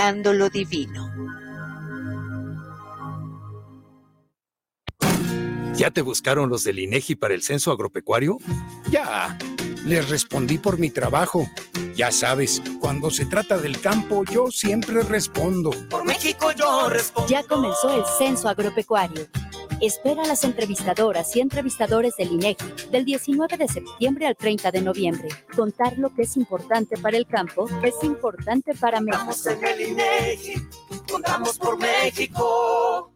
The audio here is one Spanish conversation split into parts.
buscando lo divino. ¿Ya te buscaron los del INEGI para el censo agropecuario? Ya, les respondí por mi trabajo. Ya sabes, cuando se trata del campo, yo siempre respondo. Por México yo respondo. Ya comenzó el censo agropecuario. Espera a las entrevistadoras y entrevistadores del INEGI del 19 de septiembre al 30 de noviembre. Contar lo que es importante para el campo es importante para México. Estamos en el INEGI, contamos por México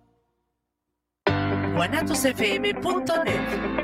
guanatosfm.net.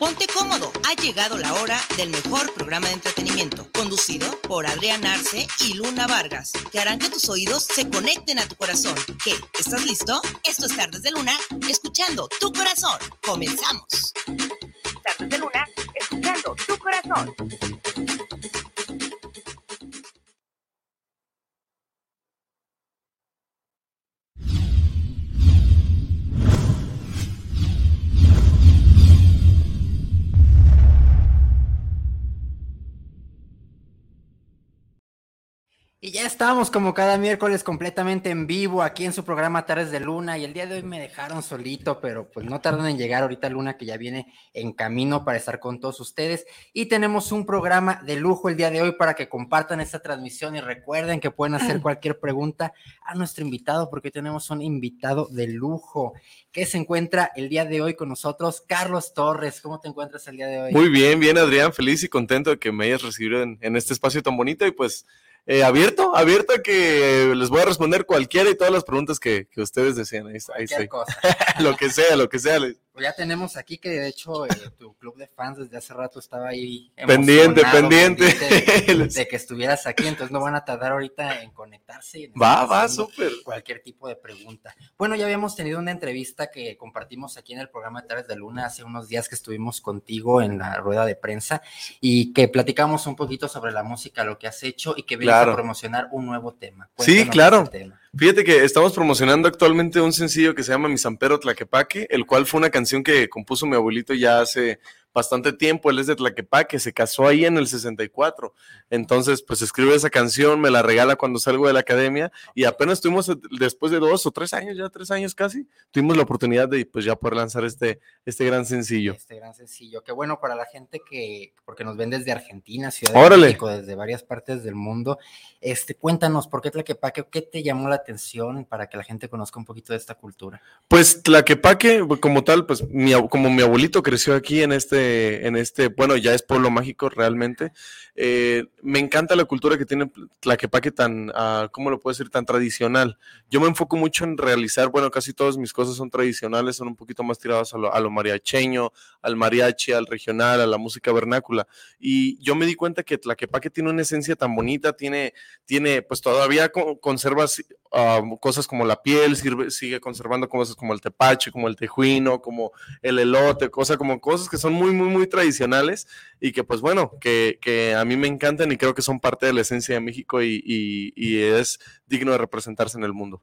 Ponte cómodo, ha llegado la hora del mejor programa de entretenimiento, conducido por Adrián Arce y Luna Vargas, que harán que tus oídos se conecten a tu corazón. ¿Qué? ¿Estás listo? Esto es Tardes de Luna, escuchando tu corazón. Comenzamos. Tardes de Luna, escuchando tu corazón. Y ya estamos como cada miércoles completamente en vivo aquí en su programa Tardes de Luna. Y el día de hoy me dejaron solito, pero pues no tardan en llegar ahorita Luna que ya viene en camino para estar con todos ustedes. Y tenemos un programa de lujo el día de hoy para que compartan esta transmisión. Y recuerden que pueden hacer cualquier pregunta a nuestro invitado porque tenemos un invitado de lujo que se encuentra el día de hoy con nosotros, Carlos Torres. ¿Cómo te encuentras el día de hoy? Muy bien, bien Adrián, feliz y contento de que me hayas recibido en, en este espacio tan bonito. Y pues eh, abierto, abierto a que les voy a responder cualquiera y todas las preguntas que, que ustedes deseen. Ahí, ahí estoy. lo que sea, lo que sea. Ya tenemos aquí que de hecho eh, tu club de fans desde hace rato estaba ahí pendiente, pendiente, de, que estuvieras aquí, entonces no van a tardar ahorita en conectarse. va, va, súper. Cualquier tipo de pregunta. Bueno, ya habíamos tenido una entrevista que compartimos aquí en el programa de Tardes de Luna hace unos días que estuvimos contigo en la rueda de prensa y que platicamos un poquito sobre la música, lo que has hecho y que vienes a promocionar un nuevo tema. sí, claro. Fíjate que estamos promocionando actualmente un sencillo que se llama Mi Sampero Tlaquepaque, el cual fue una canción que compuso mi abuelito ya hace bastante tiempo, él es de Tlaquepaque, se casó ahí en el 64. Entonces, pues escribe esa canción, me la regala cuando salgo de la academia y apenas tuvimos, después de dos o tres años, ya tres años casi, tuvimos la oportunidad de pues ya poder lanzar este, este gran sencillo. Este gran sencillo, qué bueno para la gente que, porque nos ven desde Argentina, Ciudad de México, desde varias partes del mundo. Este, cuéntanos, ¿por qué Tlaquepaque? ¿Qué te llamó la atención para que la gente conozca un poquito de esta cultura? Pues Tlaquepaque, como tal, pues mi, como mi abuelito creció aquí en este este, en este, bueno, ya es pueblo mágico realmente. Eh, me encanta la cultura que tiene Tlaquepaque tan, uh, ¿cómo lo puedo decir? Tan tradicional. Yo me enfoco mucho en realizar, bueno, casi todas mis cosas son tradicionales, son un poquito más tiradas a lo, a lo mariacheño, al mariachi, al regional, a la música vernácula. Y yo me di cuenta que Tlaquepaque tiene una esencia tan bonita, tiene, tiene pues todavía conserva cosas como la piel, sirve, sigue conservando cosas como el tepache, como el tejuino, como el elote, cosas como cosas que son muy muy, muy, tradicionales y que pues bueno, que, que, a mí me encantan y creo que son parte de la esencia de México y, y, es digno de representarse en el mundo.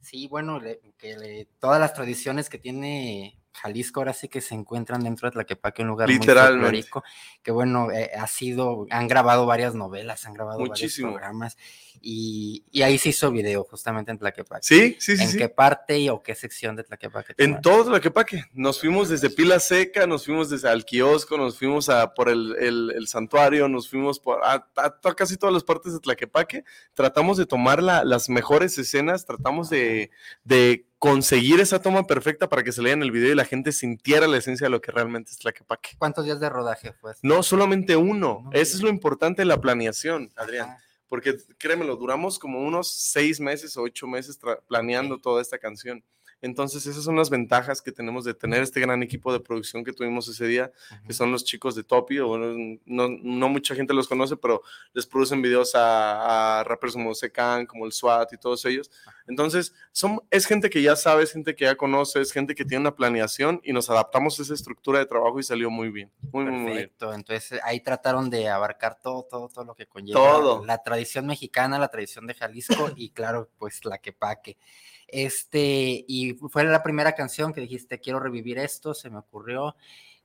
Sí, bueno, que todas las tradiciones que tiene Jalisco ahora sí que se encuentran dentro de Tlaquepaque, un lugar muy folclórico, que bueno, eh, ha sido, han grabado varias novelas, han grabado Muchísimo. varios programas, y, ahí se hizo video justamente en Tlaquepaque. Sí, sí, sí. ¿En qué parte o qué sección de Tlaquepaque? En todo Tlaquepaque. Nos fuimos desde Pila Seca, nos fuimos desde al kiosco, nos fuimos a por el, el, santuario, nos fuimos por a, casi todas las partes de Tlaquepaque. Tratamos de tomar la, las mejores escenas, tratamos de, de conseguir esa toma perfecta para que se lea en el video y la gente sintiera la esencia de lo que realmente es Tlaquepaque. ¿Cuántos días de rodaje fue? No, solamente uno. Eso es lo importante de la planeación, Adrián. Porque créemelo, duramos como unos seis meses o ocho meses planeando toda esta canción. Entonces, esas son las ventajas que tenemos de tener este gran equipo de producción que tuvimos ese día, que son los chicos de Topi, o no, no, mucha gente los conoce, pero les producen videos a, a rappers como Secan, como el SWAT y todos ellos. Entonces, son, es gente que ya sabe, es gente que ya conoce, es gente que tiene una planeación y nos adaptamos a esa estructura de trabajo y salió muy bien. Muy, muy bien. Entonces, ahí trataron de abarcar todo, todo, todo lo que conlleva todo. la tradición mexicana, la tradición de Jalisco y claro, pues la que paque. Este, y fue la primera canción que dijiste, quiero revivir esto, se me ocurrió.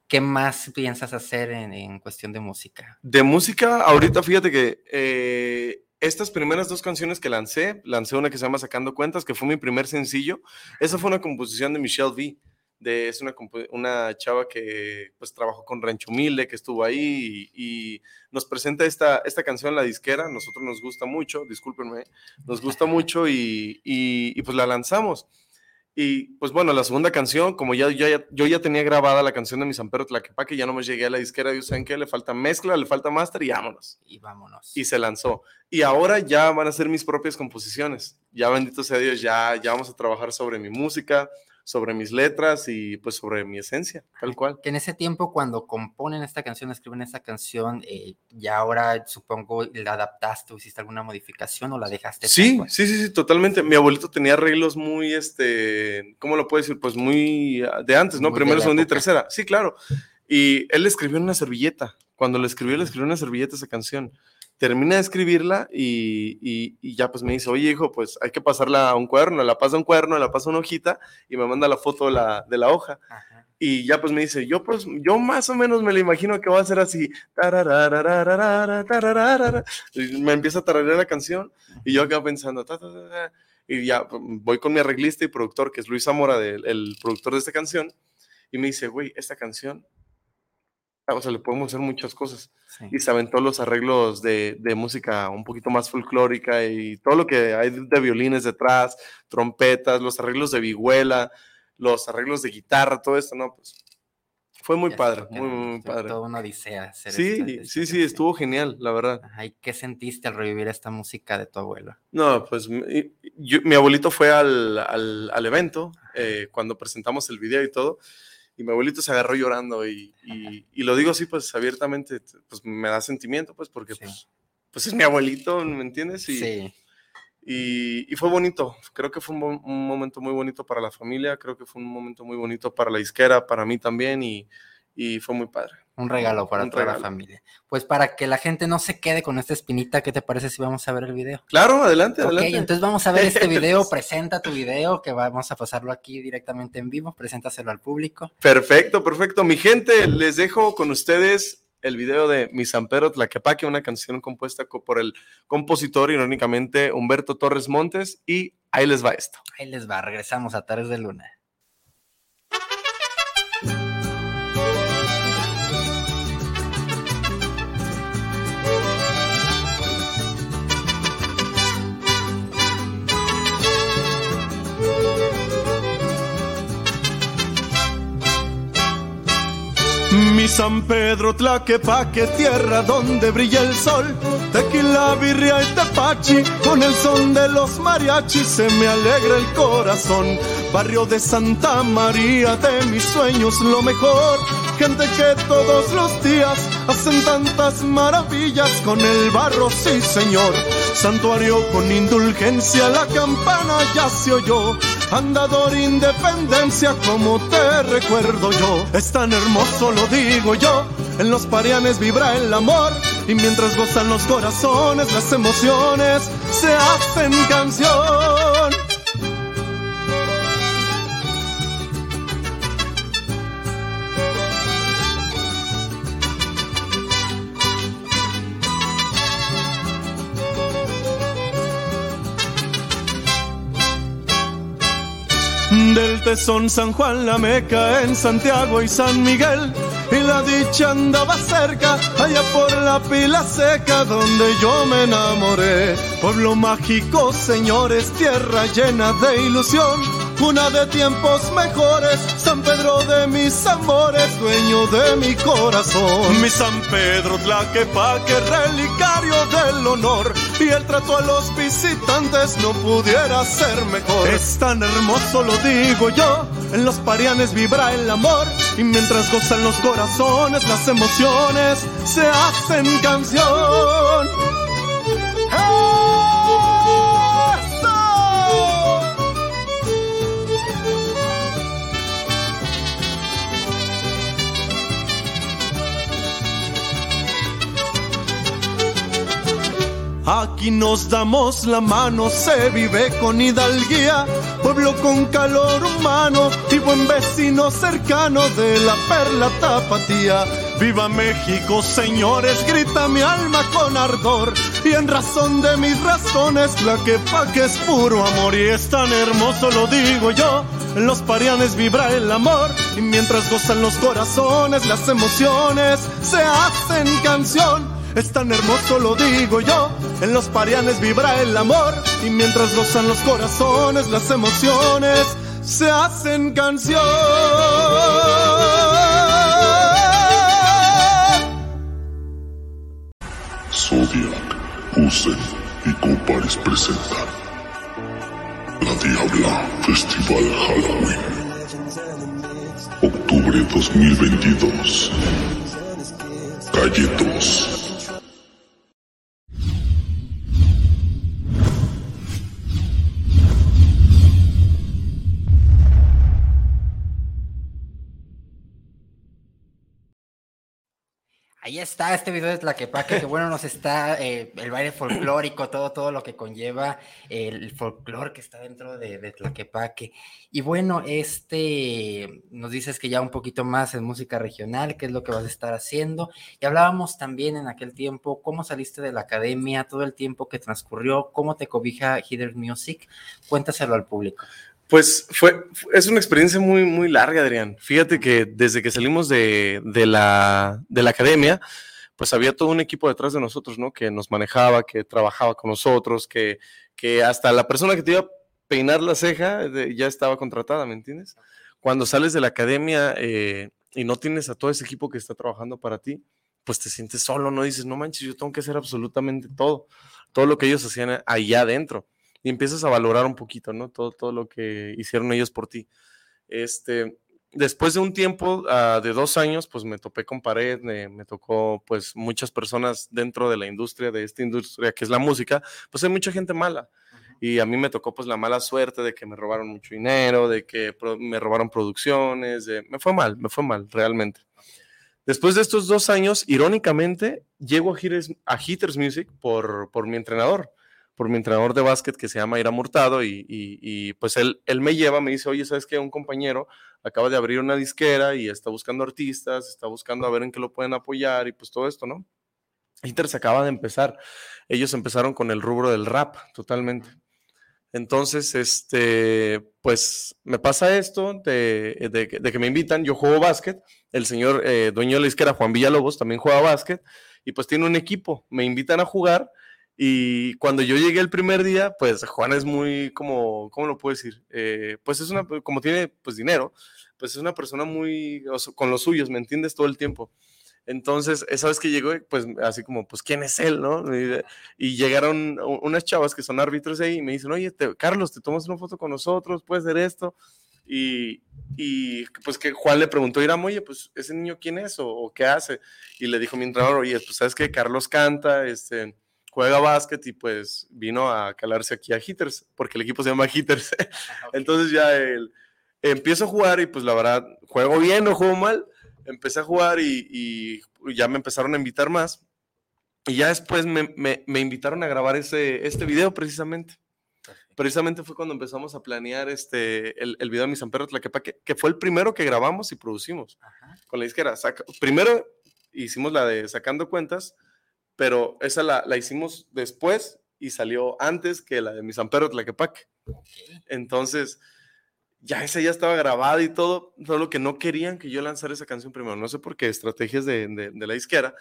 ¿Qué más piensas hacer en, cuestión de música? De música, ahorita fíjate que eh, estas primeras dos canciones que lancé, lancé una que se llama Sacando Cuentas, que fue mi primer sencillo. Esa fue una composición de Michelle V. De, es una, una chava que pues trabajó con Rancho Humilde, que estuvo ahí y, nos presenta esta, esta canción la disquera. Nosotros nos gusta mucho, discúlpenme, nos gusta mucho y, y pues la lanzamos. Y pues bueno, la segunda canción, como ya, ya, yo ya tenía grabada la canción de mi Sampero Tlaquepaque, ya no me llegué a la disquera, y ¿saben qué? Le falta mezcla, le falta máster y vámonos. Y vámonos. Y se lanzó. Y ahora ya van a ser mis propias composiciones. Ya bendito sea Dios, ya, ya vamos a trabajar sobre mi música, sobre mis letras y pues sobre mi esencia, tal cual. Que en ese tiempo cuando componen esta canción, escriben esta canción, eh, ya ahora supongo la adaptaste o hiciste alguna modificación o la dejaste. Sí, sí, sí, sí, totalmente. Mi abuelito tenía arreglos muy, este, ¿cómo lo puedo decir? Pues muy ah, de antes, ¿no? Primero, segundo y tercera. Sí, claro. Y él escribió en una servilleta. Cuando le escribió, le escribió en una servilleta esa canción termina de escribirla y, ya pues me dice, oye hijo, pues hay que pasarla a un cuaderno, la pasa a un cuaderno, la pasa a una hojita y me manda la foto de la, de la hoja. Y ya pues me dice, yo pues, yo más o menos me lo imagino que va a ser así. Y me empieza a tararear la canción y yo acabo pensando, y ya pues, voy con mi arreglista y productor, que es Luis Zamora, el productor de esta canción, y me dice, güey, esta canción o sea, le podemos hacer muchas cosas. Y se aventó los arreglos de, de, música un poquito más folclórica y todo lo que hay de violines detrás, trompetas, los arreglos de vihuela, los arreglos de guitarra, todo esto, ¿no? Pues fue muy padre, muy, muy padre. Toda una odisea. sí, sí, sí, estuvo genial, la verdad. ¿Y qué sentiste al revivir esta música de tu abuelo? No, pues mi, mi abuelito fue al, al, al evento eh, cuando presentamos el video y todo y mi abuelito se agarró llorando y, y, lo digo así pues abiertamente, pues me da sentimiento pues porque pues, pues, es mi abuelito, ¿me entiendes? Y, sí. Y, fue bonito, creo que fue un, momento muy bonito para la familia, creo que fue un momento muy bonito para la disquera, para mí también y, y fue muy padre. Un regalo para toda la familia. Pues para que la gente no se quede con esta espinita, ¿qué te parece si vamos a ver el video? Claro, adelante, adelante. Ok, entonces vamos a ver este video. Presenta tu video, que vamos a pasarlo aquí directamente en vivo. Preséntaselo al público. Perfecto, perfecto. Mi gente, les dejo con ustedes el video de Mi Sampero Tlaquepaque, una canción compuesta por el compositor, irónicamente, Humberto Torres Montes. Y ahí les va esto. Ahí les va, regresamos a Tardes de Luna. San Pedro Tlaquepaque, tierra donde brilla el sol, tequila, birria y tepachi, con el son de los mariachis se me alegra el corazón. Barrio de Santa María, de mis sueños lo mejor, gente que todos los días hacen tantas maravillas con el barro, sí señor. Santuario con indulgencia, la campana ya se oyó andador independencia como te recuerdo yo. Es tan hermoso, lo digo yo, en los parianes vibra el amor y mientras gozan los corazones, las emociones se hacen canción. Tesón, San Juan, la Meca, en Santiago y San Miguel. Y la dicha andaba cerca, allá por la pila seca donde yo me enamoré. Pueblo mágico, señores, tierra llena de ilusión una de tiempos mejores, San Pedro de mis amores, dueño de mi corazón. Mi San Pedro Tlaquepaque, relicario del honor, y el trato a los visitantes no pudiera ser mejor. Es tan hermoso, lo digo yo, en los parianes vibra el amor, y mientras gozan los corazones, las emociones se hacen canción. Aquí nos damos la mano, se vive con hidalguía, pueblo con calor humano y buen vecino cercano de la perla tapatía. Viva México, señores, grita mi alma con ardor. Y en razón de mis razones, la que pa' que es puro amor. Y es tan hermoso, lo digo yo. En los parianes vibra el amor. Y mientras gozan los corazones, las emociones se hacen canción. Es tan hermoso, lo digo yo. En los parianes vibra el amor. Y mientras gozan los corazones, las emociones se hacen canción. Zodiac, Usen y Copares presentan La Diabla Festival Halloween. Octubre 2022. Calle 2. Ahí está este video de Tlaquepaque, que bueno, nos está eh, el baile folclórico, todo, todo lo que conlleva el folclore que está dentro de, de, Tlaquepaque. Y bueno, este, nos dices que ya un poquito más en música regional, qué es lo que vas a estar haciendo. Y hablábamos también en aquel tiempo, cómo saliste de la academia, todo el tiempo que transcurrió, cómo te cobija Heather Music. Cuéntaselo al público. Pues fue, es una experiencia muy, muy larga, Adrián. Fíjate que desde que salimos de, de, la, de la academia, pues había todo un equipo detrás de nosotros, ¿no? Que nos manejaba, que trabajaba con nosotros, que, que hasta la persona que te iba a peinar la ceja ya estaba contratada, ¿me entiendes? Cuando sales de la academia eh, y no tienes a todo ese equipo que está trabajando para ti, pues te sientes solo, ¿no? Dices, no manches, yo tengo que hacer absolutamente todo, todo lo que ellos hacían allá adentro y empiezas a valorar un poquito, ¿no? Todo, todo lo que hicieron ellos por ti. Este, después de un tiempo, uh, de dos años, pues me topé con pared, me, me, tocó pues muchas personas dentro de la industria, de esta industria que es la música, pues hay mucha gente mala. Y a mí me tocó pues la mala suerte de que me robaron mucho dinero, de que me robaron producciones, de, me fue mal, me fue mal, realmente. Después de estos dos años, irónicamente, llego a Hitters, a Hitters Music por, por mi entrenador por mi entrenador de básquet que se llama Ira Murtado y, y, pues él, él me lleva, me dice, oye, ¿sabes qué? Un compañero acaba de abrir una disquera y está buscando artistas, está buscando a ver en qué lo pueden apoyar y pues todo esto, ¿no? Inter se acaba de empezar. Ellos empezaron con el rubro del rap, totalmente. Entonces, este, pues me pasa esto de, de, de que me invitan, yo juego básquet, el señor eh, dueño de la disquera, Juan Villalobos, también juega básquet, y pues tiene un equipo, me invitan a jugar y cuando yo llegué el primer día, pues Juan es muy como, ¿cómo lo puedo decir? Eh, pues es una, como tiene pues dinero, pues es una persona muy, con los suyos, ¿me entiendes? Todo el tiempo. Entonces, esa vez que llegó, pues así como, pues, ¿quién es él, no? Y, llegaron unas chavas que son árbitros ahí y me dicen, oye, Carlos, ¿te tomas una foto con nosotros? ¿Puedes hacer esto? Y, y pues que Juan le preguntó Iram, oye, pues, ¿ese niño quién es o, o, qué hace? Y le dijo mi entrenador, oye, pues, ¿sabes qué? Carlos canta, este juega básquet y pues vino a calarse aquí a Hitters, porque el equipo se llama Hitters. Entonces ya él, empiezo a jugar y pues la verdad, juego bien o juego mal, empecé a jugar y, ya me empezaron a invitar más. Y ya después me, me, invitaron a grabar ese, este video precisamente. Precisamente fue cuando empezamos a planear este, el, el video de Mi San Pedro Tlaquepaque, que fue el primero que grabamos y producimos con la disquera. primero hicimos la de Sacando Cuentas, pero esa la, la, hicimos después y salió antes que la de mi San Pedro Tlaquepaque. Entonces, ya esa ya estaba grabada y todo, solo que no querían que yo lanzara esa canción primero. No sé por qué, estrategias de, de, de la izquierda,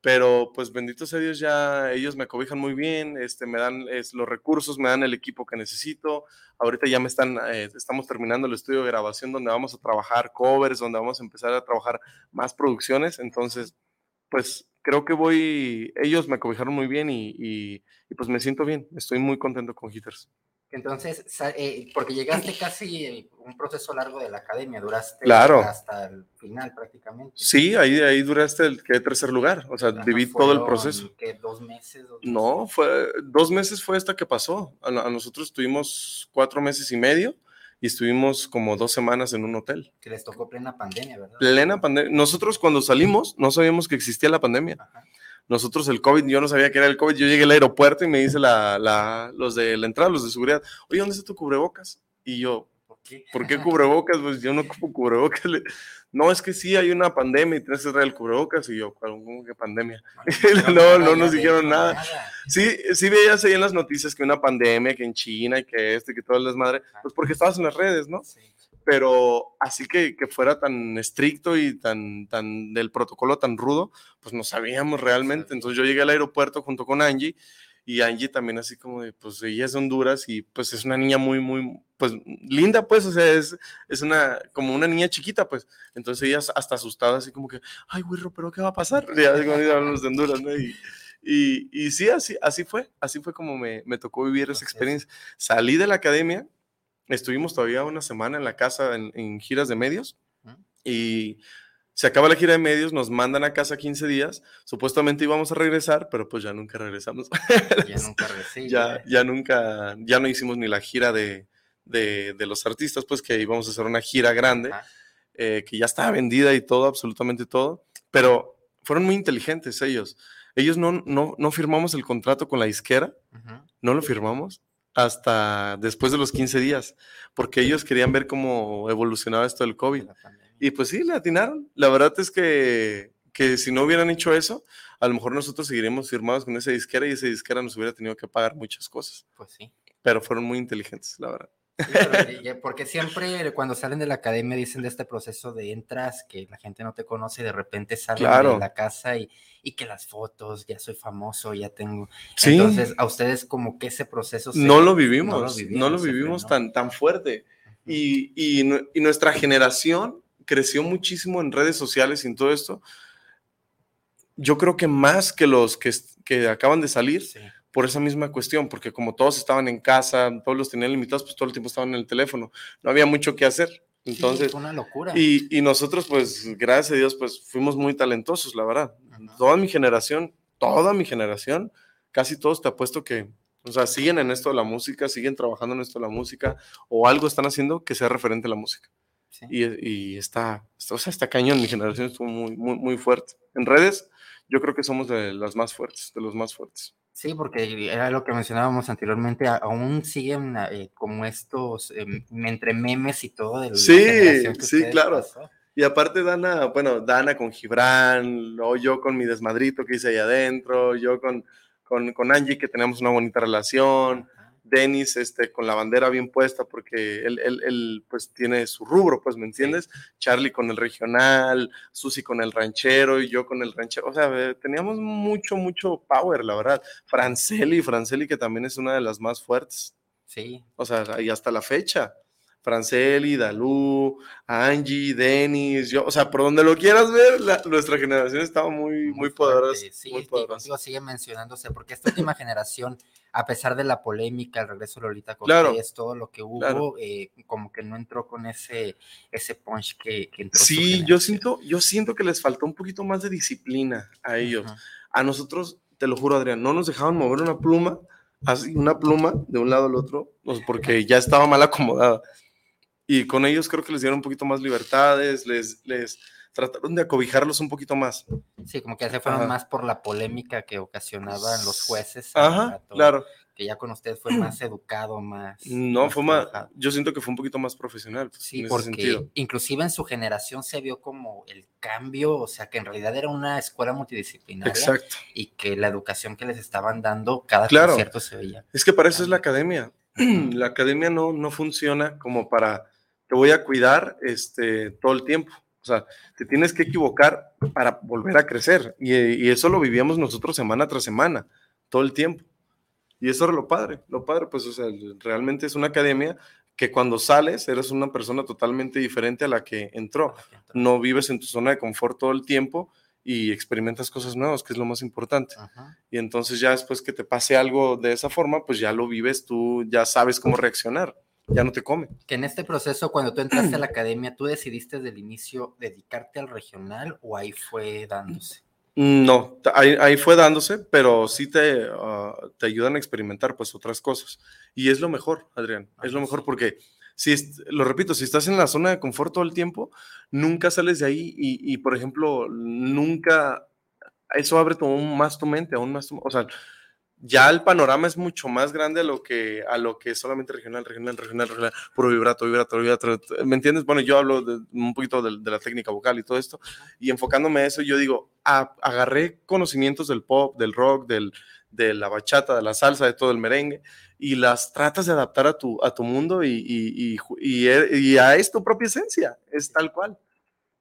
pero pues bendito sea Dios, ya ellos me cobijan muy bien, este, me dan los recursos, me dan el equipo que necesito. Ahorita ya me están, eh, estamos terminando el estudio de grabación donde vamos a trabajar covers, donde vamos a empezar a trabajar más producciones. Entonces, pues creo que voy, ellos me cobijaron muy bien y, y, y pues me siento bien, estoy muy contento con Hitters. Entonces, eh, porque llegaste casi un proceso largo de la academia, duraste claro. hasta el final prácticamente. Sí, ahí, ahí duraste el que tercer lugar, o sea, viví todo el proceso. ¿Qué, ¿Dos meses? no, fue, dos meses fue hasta que pasó. A, nosotros tuvimos cuatro meses y medio y estuvimos como dos semanas en un hotel. Que les tocó plena pandemia, ¿verdad? Plena pandemia. Nosotros cuando salimos no sabíamos que existía la pandemia. Ajá nosotros el COVID, yo no sabía que era el COVID, yo llegué al aeropuerto y me dice la, la, los de la entrada, los de seguridad, oye, ¿dónde está tu cubrebocas? Y yo, ¿por qué, ¿Por qué cubrebocas? Pues yo no ocupo cubrebocas. No, es que sí, hay una pandemia y tienes que traer el cubrebocas. Y yo, ¿cómo que pandemia? No, no, nos dijeron nada. Sí, sí veías ahí en las noticias que una pandemia, que en China y que este, que todo el desmadre, pues porque estabas en las redes, ¿no? Sí pero así que, que, fuera tan estricto y tan, tan del protocolo tan rudo, pues no sabíamos realmente. Entonces yo llegué al aeropuerto junto con Angie y Angie también así como de, pues ella es de Honduras y pues es una niña muy, muy, pues linda pues, o sea, es, es una, como una niña chiquita pues. Entonces ella hasta asustada así como que, ay, güero, pero ¿qué va a pasar? Ya como los de Honduras, ¿no? Y, y, y, sí, así, así fue, así fue como me, me tocó vivir esa experiencia. Salí de la academia Estuvimos todavía una semana en la casa en, giras de medios y se acaba la gira de medios, nos mandan a casa 15 días, supuestamente íbamos a regresar, pero pues ya nunca regresamos. Ya nunca regresé. ya, ya nunca, ya no hicimos ni la gira de, de, los artistas, pues que íbamos a hacer una gira grande, eh, que ya estaba vendida y todo, absolutamente todo, pero fueron muy inteligentes ellos. Ellos no, no, no firmamos el contrato con la disquera, no lo firmamos, hasta después de los 15 días, porque ellos querían ver cómo evolucionaba esto del COVID. Y pues sí, le atinaron. La verdad es que, que si no hubieran hecho eso, a lo mejor nosotros seguiríamos firmados con esa disquera y esa disquera nos hubiera tenido que pagar muchas cosas. Pues sí. Pero fueron muy inteligentes, la verdad. porque siempre cuando salen de la academia dicen de este proceso de entras, que la gente no te conoce y de repente salen de la casa y, y, que las fotos, ya soy famoso, ya tengo. Entonces, a ustedes como que ese proceso... no, lo vivimos, no lo vivimos, tan, tan fuerte. Y, y, y, nuestra generación creció muchísimo en redes sociales y en todo esto. Yo creo que más que los que, que acaban de salir, por esa misma cuestión, porque como todos estaban en casa, todos los tenían limitados, pues todo el tiempo estaban en el teléfono, no había mucho que hacer. Entonces, una locura. Y, y, nosotros, pues, gracias a Dios, pues fuimos muy talentosos, la verdad. Toda mi generación, toda mi generación, casi todos te apuesto que, o sea, siguen en esto de la música, siguen trabajando en esto de la música, o algo están haciendo que sea referente a la música. Y, y está, o sea, está cañón, mi generación estuvo muy, muy, muy fuerte. En redes, yo creo que somos de las más fuertes, de los más fuertes. Sí, porque era lo que mencionábamos anteriormente, aún siguen eh, como estos, em, entre memes y todo. De sí, sí, claro. Y aparte Dana, bueno, Dana con Gibran, o yo con mi desmadrito que hice ahí adentro, yo con, con, con Angie que tenemos una bonita relación. Denis este, con la bandera bien puesta porque él, él, él, pues tiene su rubro, pues, ¿me entiendes? Charlie con el regional, Susi con el ranchero y yo con el ranchero. O sea, teníamos mucho, mucho power, la verdad. Franceli, Franceli que también es una de las más fuertes. Sí. O sea, y hasta la fecha. Franceli, Dalú, Angie, Denis, yo, o sea, por donde lo quieras ver, nuestra generación estaba muy, muy, poderosa. Sí, muy poderosa. sigue mencionándose, porque esta última generación a pesar de la polémica, el regreso de Lolita Cortés, todo lo que hubo, eh, como que no entró con ese, ese punch que, entró. Sí, yo siento, yo siento que les faltó un poquito más de disciplina a ellos. A nosotros, te lo juro, Adrián, no nos dejaban mover una pluma, así una pluma de un lado al otro, pues porque ya estaba mal acomodada. Y con ellos creo que les dieron un poquito más libertades, les, les, trataron de acobijarlos un poquito más. Sí, como que se fueron más por la polémica que ocasionaban los jueces. Ajá, claro. Que ya con usted fue más educado, más... No, fue más, yo siento que fue un poquito más profesional. Pues, sí, porque inclusive en su generación se vio como el cambio, o sea, que en realidad era una escuela multidisciplinaria. Exacto. Y que la educación que les estaban dando, cada concierto se veía. Es que para eso es la academia. la academia no, no funciona como para, te voy a cuidar este, todo el tiempo O sea, te tienes que equivocar para volver a crecer. Y, eso lo vivíamos nosotros semana tras semana, todo el tiempo. Y eso era lo padre, lo padre, pues, o sea, realmente es una academia que cuando sales eres una persona totalmente diferente a la que entró. No vives en tu zona de confort todo el tiempo y experimentas cosas nuevas, que es lo más importante. Y entonces ya después que te pase algo de esa forma, pues ya lo vives, tú ya sabes cómo reaccionar, ya no te come. Que en este proceso, cuando tú entraste a la academia, ¿tú decidiste desde el inicio dedicarte al regional o ahí fue dándose? No, ahí, fue dándose, pero sí te, ah, te ayudan a experimentar pues otras cosas. Y es lo mejor, Adrián, es lo mejor porque si, lo repito, si estás en la zona de confort todo el tiempo, nunca sales de ahí y, por ejemplo, nunca, eso abre aún más tu mente, aún más, o sea, ya el panorama es mucho más grande a lo que, a lo que solamente regional, regional, regional, regional, puro vibrato, vibrato, vibrato. ¿Me entiendes? Bueno, yo hablo de, un poquito de, la técnica vocal y todo esto, y enfocándome a eso, yo digo, agarré conocimientos del pop, del rock, del, de la bachata, de la salsa, de todo el merengue, y las tratas de adaptar a tu, a tu mundo y, y, y, y a es tu propia esencia, es tal cual.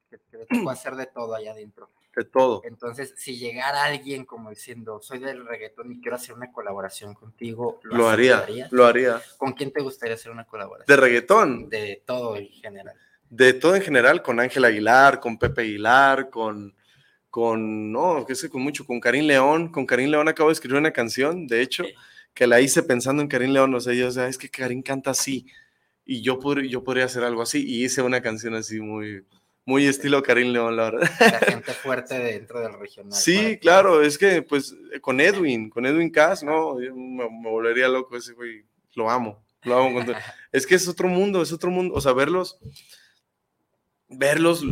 Que, que hacer de todo allá adentro de todo. Entonces, si llegara alguien como diciendo, soy del reggaetón y quiero hacer una colaboración contigo, lo, haría, lo haría. ¿Con quién te gustaría hacer una colaboración? De reggaetón. De todo en general. De todo en general, con Ángel Aguilar, con Pepe Aguilar, con, con, no, qué sé, con mucho, con Karim León. Con Karim León acabo de escribir una canción, de hecho, que la hice pensando en Karim León, o sea, yo, o sea, es que Karim canta así y yo, yo podría hacer algo así y hice una canción así muy, muy estilo Karim León, la verdad. La gente fuerte dentro del regional. Sí, claro, es que pues con Edwin, con Edwin Cass, ¿no? me, volvería loco ese güey, lo amo, lo amo. es que es otro mundo, es otro mundo, o sea, verlos, verlos,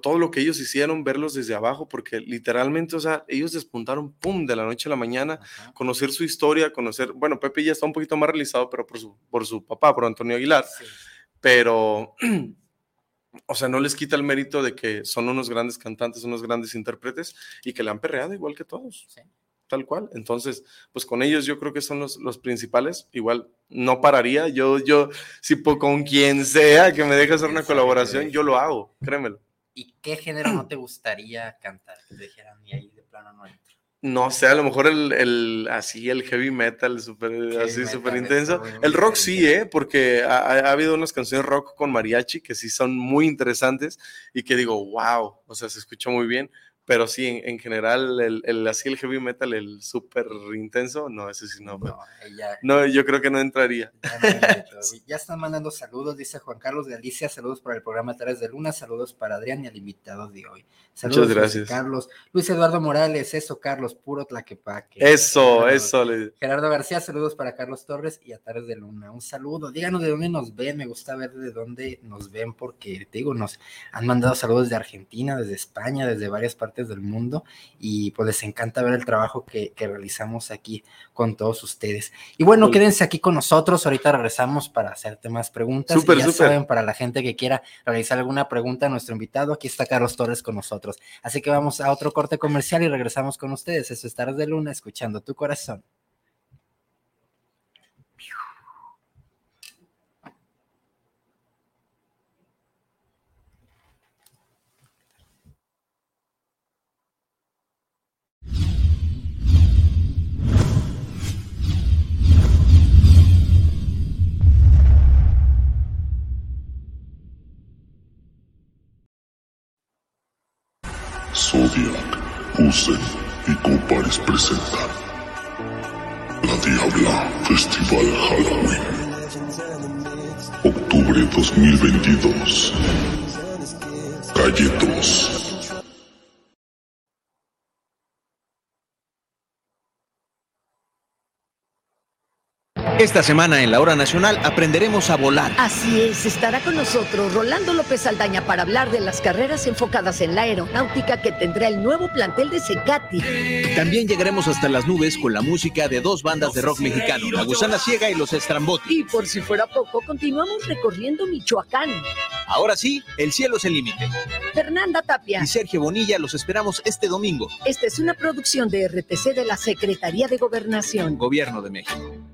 todo lo que ellos hicieron, verlos desde abajo, porque literalmente, o sea, ellos despuntaron, pum, de la noche a la mañana, conocer su historia, conocer, bueno, Pepe ya está un poquito más realizado, pero por su, por su papá, por Antonio Aguilar, pero o sea, no les quita el mérito de que son unos grandes cantantes, unos grandes intérpretes y que le han perreado igual que todos. Tal cual. Entonces, pues con ellos yo creo que son los, los principales. Igual no pararía. Yo, yo, si con quien sea que me deje hacer una colaboración, yo lo hago, créemelo. ¿Y qué género no te gustaría cantar? Que te dijeran, y ahí de plano no no sé, a lo mejor el, el así, el heavy metal, super, así súper intenso. El rock sí, ¿eh? Porque ha, habido unas canciones rock con mariachi que sí son muy interesantes y que digo, wow, o sea, se escucha muy bien, pero sí, en, general, el, el, así el heavy metal, el súper intenso, no, ese sí no. No, no, yo creo que no entraría. Ya, están mandando saludos, dice Juan Carlos Galicia, saludos para el programa Tares de Luna, saludos para Adrián y al invitado de hoy. Saludos, Muchas gracias. Carlos. Luis Eduardo Morales, eso, Carlos, puro tlaquepaque. Eso, eso. Gerardo García, saludos para Carlos Torres y a de Luna. Un saludo, díganos de dónde nos ven, me gusta ver de dónde nos ven, porque te digo, nos han mandado saludos de Argentina, desde España, desde varias partes del mundo y pues les encanta ver el trabajo que, realizamos aquí con todos ustedes. Y bueno, quédense aquí con nosotros, ahorita regresamos para hacerte más preguntas. y ya saben, para la gente que quiera realizar alguna pregunta a nuestro invitado, aquí está Carlos Torres con nosotros. Así que vamos a otro corte comercial y regresamos con ustedes. Eso es Tardes de Luna, escuchando tu corazón. Y Compares presentan La Diabla Festival Halloween. Octubre 2022. Calle 2. Esta semana en la Hora Nacional aprenderemos a volar. Así es, estará con nosotros Rolando López Aldaña para hablar de las carreras enfocadas en la aeronáutica que tendrá el nuevo plantel de Secati. También llegaremos hasta las nubes con la música de dos bandas de rock mexicano, La Gusana Ciega y Los Estrambotti. Y por si fuera poco, continuamos recorriendo Michoacán. Ahora sí, el cielo es el límite. Fernanda Tapia y Sergio Bonilla los esperamos este domingo. Esta es una producción de RTC de la Secretaría de Gobernación. Gobierno de México.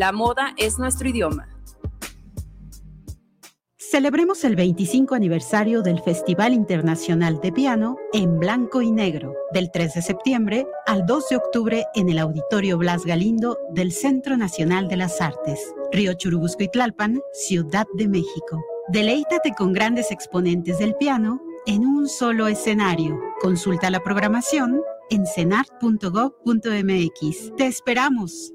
La moda es nuestro idioma. Celebremos el 25 aniversario del Festival Internacional de Piano en Blanco y Negro, del 3 de septiembre al 2 de octubre en el Auditorio Blas Galindo del Centro Nacional de las Artes, Río Churubusco y Tlalpan, Ciudad de México. Deleítate con grandes exponentes del piano en un solo escenario. Consulta la programación en cenart.gov.mx. Te esperamos.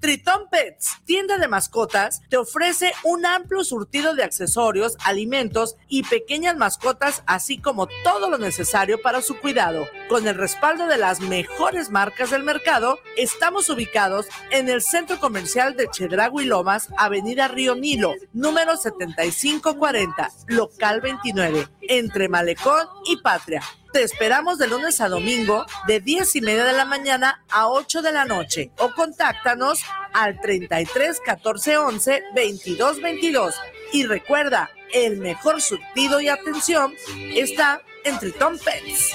Triton Pets, tienda de mascotas, te ofrece un amplio surtido de accesorios, alimentos y pequeñas mascotas, así como todo lo necesario para su cuidado. Con el respaldo de las mejores marcas del mercado, estamos ubicados en el centro comercial de Chedragui Lomas, Avenida Río Nilo, número 7540, local 29, entre Malecón y Patria. Te esperamos de lunes a domingo de 10 y media de la mañana a 8 de la noche o contáctanos al 33 14 11 22 22. Y recuerda, el mejor surtido y atención está en Triton Pets.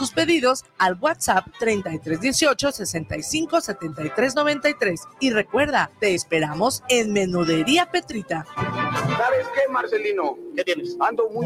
tus pedidos al WhatsApp 3318 65 73 93. Y recuerda, te esperamos en Menudería Petrita. ¿Sabes qué, Marcelino? ¿Qué tienes? Ando muy.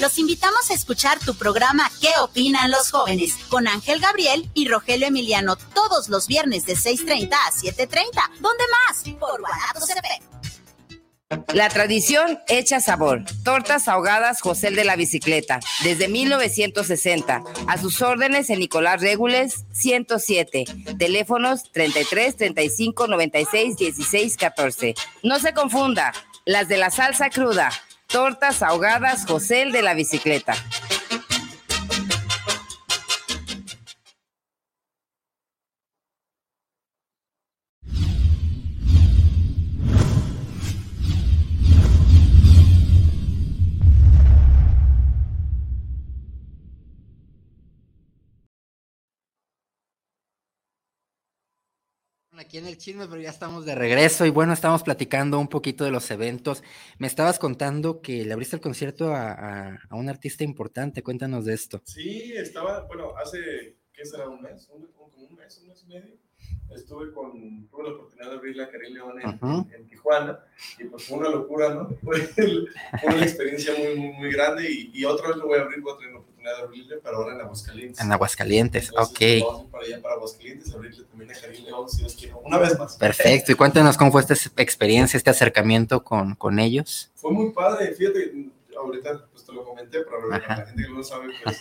Los invitamos a escuchar tu programa ¿Qué opinan los jóvenes? con Ángel Gabriel y Rogelio Emiliano todos los viernes de 6.30 a 7.30. ¿Dónde más? Por Guanatos. La tradición hecha sabor. Tortas ahogadas José de la Bicicleta, desde 1960. A sus órdenes en Nicolás Regules 107. Teléfonos 33 35 96 16 14. No se confunda, las de la salsa cruda. Tortas ahogadas José de la Bicicleta. Aquí en el chisme, pero ya estamos de regreso y bueno, estamos platicando un poquito de los eventos. Me estabas contando que le abriste el concierto a, a- a un artista importante, cuéntanos de esto. Sí, estaba, bueno, hace, ¿qué será? ¿Un mes? ¿Un, como un mes, un mes y medio? Estuve con, tuve la oportunidad de abrirle a Karim León en, Tijuana y pues fue una locura, ¿no? Fue, el- fue una experiencia muy, muy, muy grande y, y otra vez lo voy a abrir, voy a tener de abrirle, pero ahora en Aguascalientes. En Aguascalientes, Entonces, ok. Vamos para allá, para Aguascalientes, abrirle también a Karim León, si Dios quiere, una vez más. Perfecto. Y cuéntanos cómo fue esta experiencia, este acercamiento con, con ellos. Fue muy padre, fíjate, ahorita pues te lo comenté, pero Ajá. la gente que no lo sabe, pues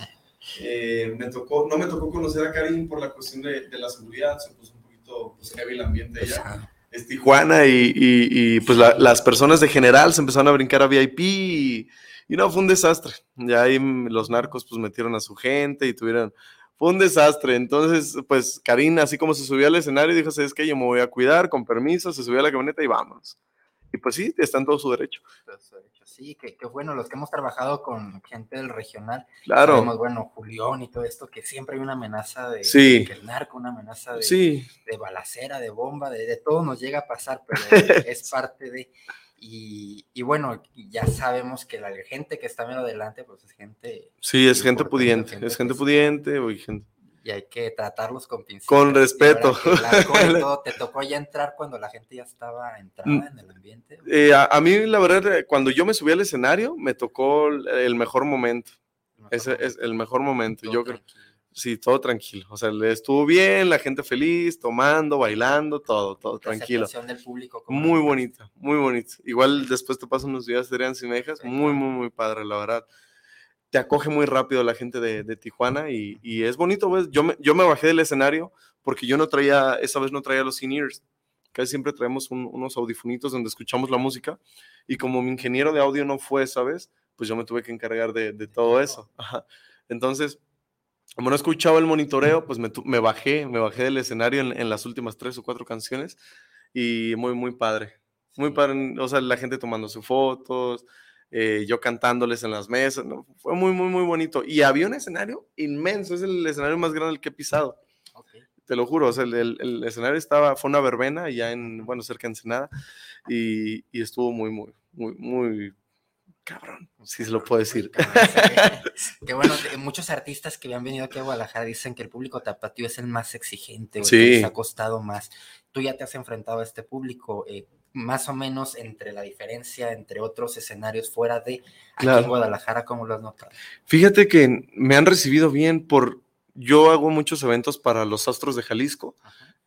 eh, me tocó, no me tocó conocer a Karim por la cuestión de, de la seguridad, se puso un poquito pues, heavy el ambiente allá. Es Tijuana y, y- y, pues la- las personas de general se empezaron a brincar a VIP y, y no, fue un desastre. Ya ahí los narcos pues metieron a su gente y tuvieron, fue un desastre. Entonces, pues Karim, así como se subió al escenario, dijo, ¿sabes qué? Yo me voy a cuidar, con permiso, se subió a la camioneta y vámonos. Y pues sí, está en todo su derecho. Sí, que, que bueno, los que hemos trabajado con gente del regional, Claro. sabemos, bueno, Julián y todo esto, que siempre hay una amenaza de, Sí. de que el narco, una amenaza de, Sí. de balacera, de bomba, de, de todo nos llega a pasar, pero es parte de... Y, y bueno, ya sabemos que la gente que está menos adelante, pues es gente Sí, es gente pudiente, gente es gente que- pudiente gente... y hay que tratarlos con pincitas. Con respeto. todo, ¿Te tocó ya entrar cuando la gente ya estaba entrada Mm. en el ambiente? Eh, a, a mí, la verdad, eh, cuando yo me subí al escenario, me tocó el, el mejor momento. Ese es el mejor momento. Yo creo. Sí, todo tranquilo. O sea, le estuvo bien, la gente feliz, tomando, bailando, todo, todo La tranquilo. aceptación del público. Muy bonito, muy bonito. Igual después te paso unos días Adrián Cimejas, muy, muy, muy padre, la verdad. Te acoge muy rápido la gente de, de Tijuana y, y es bonito, pues. Yo me, yo me bajé del escenario porque yo no traía, esa vez no traía los in-ears. Casi siempre traemos un- unos audifunitos donde escuchamos la música y como mi ingeniero de audio no fue esa vez, pues yo me tuve que encargar de, de todo eso. Ajá. Entonces, como no escuchaba el monitoreo, pues me, me bajé, me bajé del escenario en, en las últimas tres o cuatro canciones y muy, muy padre. Muy padre, o sea, la gente tomando sus fotos, eh, yo cantándoles en las mesas, ¿no? fue muy, muy, muy bonito. Y había un escenario inmenso, es el escenario más grande que he pisado. Te lo juro, o sea, el, el- el escenario estaba, fue una verbena ya en, bueno, cerca de Ensenada y, y estuvo muy, muy, muy, muy cabrón, si se lo puedo decir. Que bueno, de- muchos artistas que han venido aquí a Guadalajara dicen que el público tapatío es el más exigente, o el que Sí. les ha costado más. Tú ya te has enfrentado a este público, eh, más o menos entre la diferencia entre otros escenarios fuera de aquí Claro. en Guadalajara, ¿cómo lo has notado? Fíjate que me han recibido bien por, yo hago muchos eventos para los Astros de Jalisco,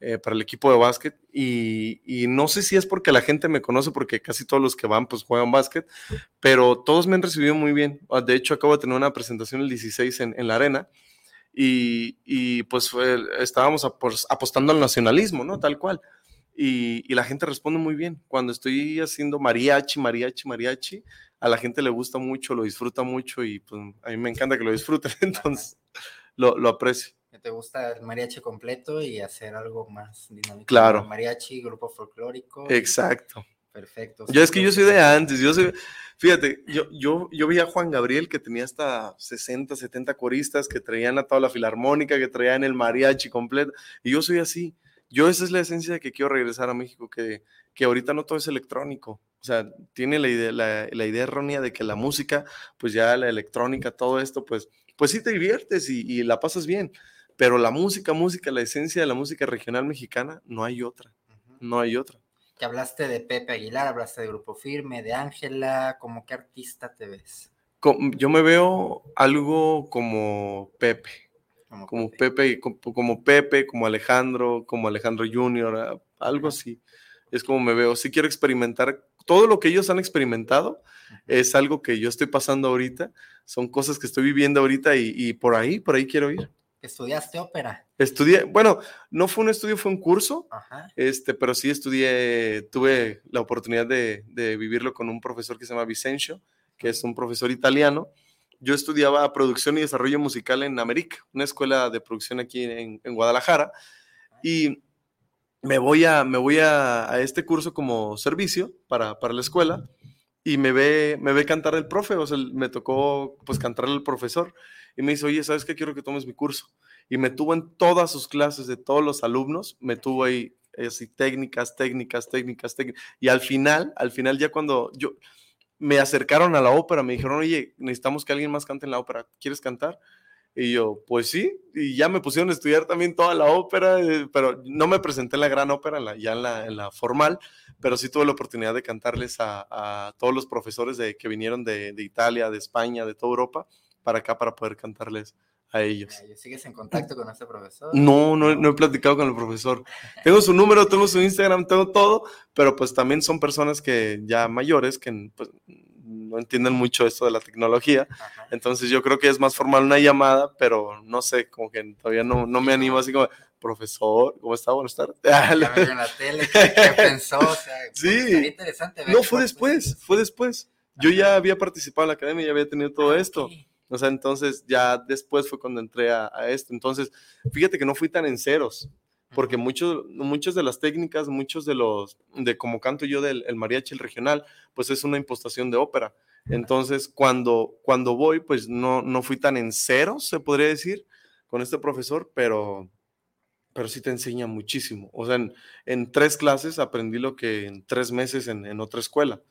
eh, para el equipo de básquet, y, y no sé si es porque la gente me conoce, porque casi todos los que van pues juegan básquet, pero todos me han recibido muy bien. Ah, De hecho, acabo de tener una presentación el 16 en, en la arena, y, y, pues fue- estábamos apos- apostando al nacionalismo, ¿no? Tal cual. Y, y la gente responde muy bien. Cuando estoy haciendo mariachi, mariachi, mariachi, a la gente le gusta mucho, lo disfruta mucho y pues a mí me encanta que lo disfruten, entonces lo, lo aprecio. Que te gusta el mariachi completo y hacer algo más dinámico. Claro. Mariachi, grupo folclórico. y- Exacto. Perfecto. Yo es que yo soy de antes, yo soy, fíjate, yo, yo, yo vi a Juan Gabriel que tenía hasta 60, 70 coristas que traían a toda la filarmónica, que traían el mariachi completo, y yo soy así. Yo esa es la esencia de que quiero regresar a México, que, que ahorita no todo es electrónico. O sea, tiene la idea, la, la idea errónea de que la música, pues ya la electrónica, todo esto, pues, pues sí te diviertes y, y la pasas bien. Pero la música, música, la esencia de la música regional mexicana, no hay otra. No hay otra. Que hablaste de Pepe Aguilar, hablaste de Grupo Firme, de Ángela, ¿cómo qué artista te ves? Yo me veo algo como Pepe, como Pepe, como, como Pepe, como Alejandro, como Alejandro Junior, a- algo así. Es como me veo. Sí quiero experimentar todo lo que ellos han experimentado es algo que yo estoy pasando ahorita, son cosas que estoy viviendo ahorita y, y por ahí, por ahí quiero ir. ¿Estudiaste ópera? Estudié, bueno, no fue un estudio, fue un curso, Ajá. este, pero sí estudié, tuve la oportunidad de, de vivirlo con un profesor que se llama Vicencio, que es un profesor italiano. Yo estudiaba producción y desarrollo musical en América, una escuela de producción aquí en, en Guadalajara, y me voy, a, me voy a, a este curso como servicio para, para la escuela y me ve, me ve cantar el profe, o sea, me tocó pues cantarle al profesor y me dice, oye, ¿sabes qué? Quiero que tomes mi curso. Y me tuvo en todas sus clases de todos los alumnos, me tuvo ahí así técnicas, técnicas, técnicas, técnicas. Y al final, al final ya cuando yo me acercaron a la ópera, me dijeron, oye, necesitamos que alguien más cante en la ópera, ¿quieres cantar? Y yo, pues sí, y ya me pusieron a estudiar también toda la ópera, eh, pero no me presenté en la gran ópera, ya en la, formal, pero sí tuve la oportunidad de cantarles a, todos los profesores de, que vinieron de Italia, de España, de toda Europa, para acá, para poder cantarles a ellos. ¿Sigues en contacto con este profesor? No, no, no he platicado con el profesor. Tengo su número, tengo su Instagram, tengo todo, pero pues también son personas que ya mayores, que pues, no entienden mucho esto de la tecnología. Entonces yo creo que es más formal una llamada, pero no sé, como que todavía no, no me animo así como, profesor, ¿cómo está? Buenas tardes. En la tele, ¿qué, qué pensó? O sea, Sí. interesante ver No, fue después, fue después. Yo ya había participado en la academia, ya había tenido todo esto. O sea, entonces ya después fue cuando entré a, a esto. Entonces, fíjate que no fui tan en ceros, porque muchos, muchas de las técnicas, muchos de los, de como canto yo del el mariachi, el regional, pues es una impostación de ópera. Entonces, cuando, cuando voy, pues no, no fui tan en ceros, se podría decir, con este profesor, pero, pero sí te enseña muchísimo. O sea, en, en tres clases aprendí lo que en tres meses en, en otra escuela.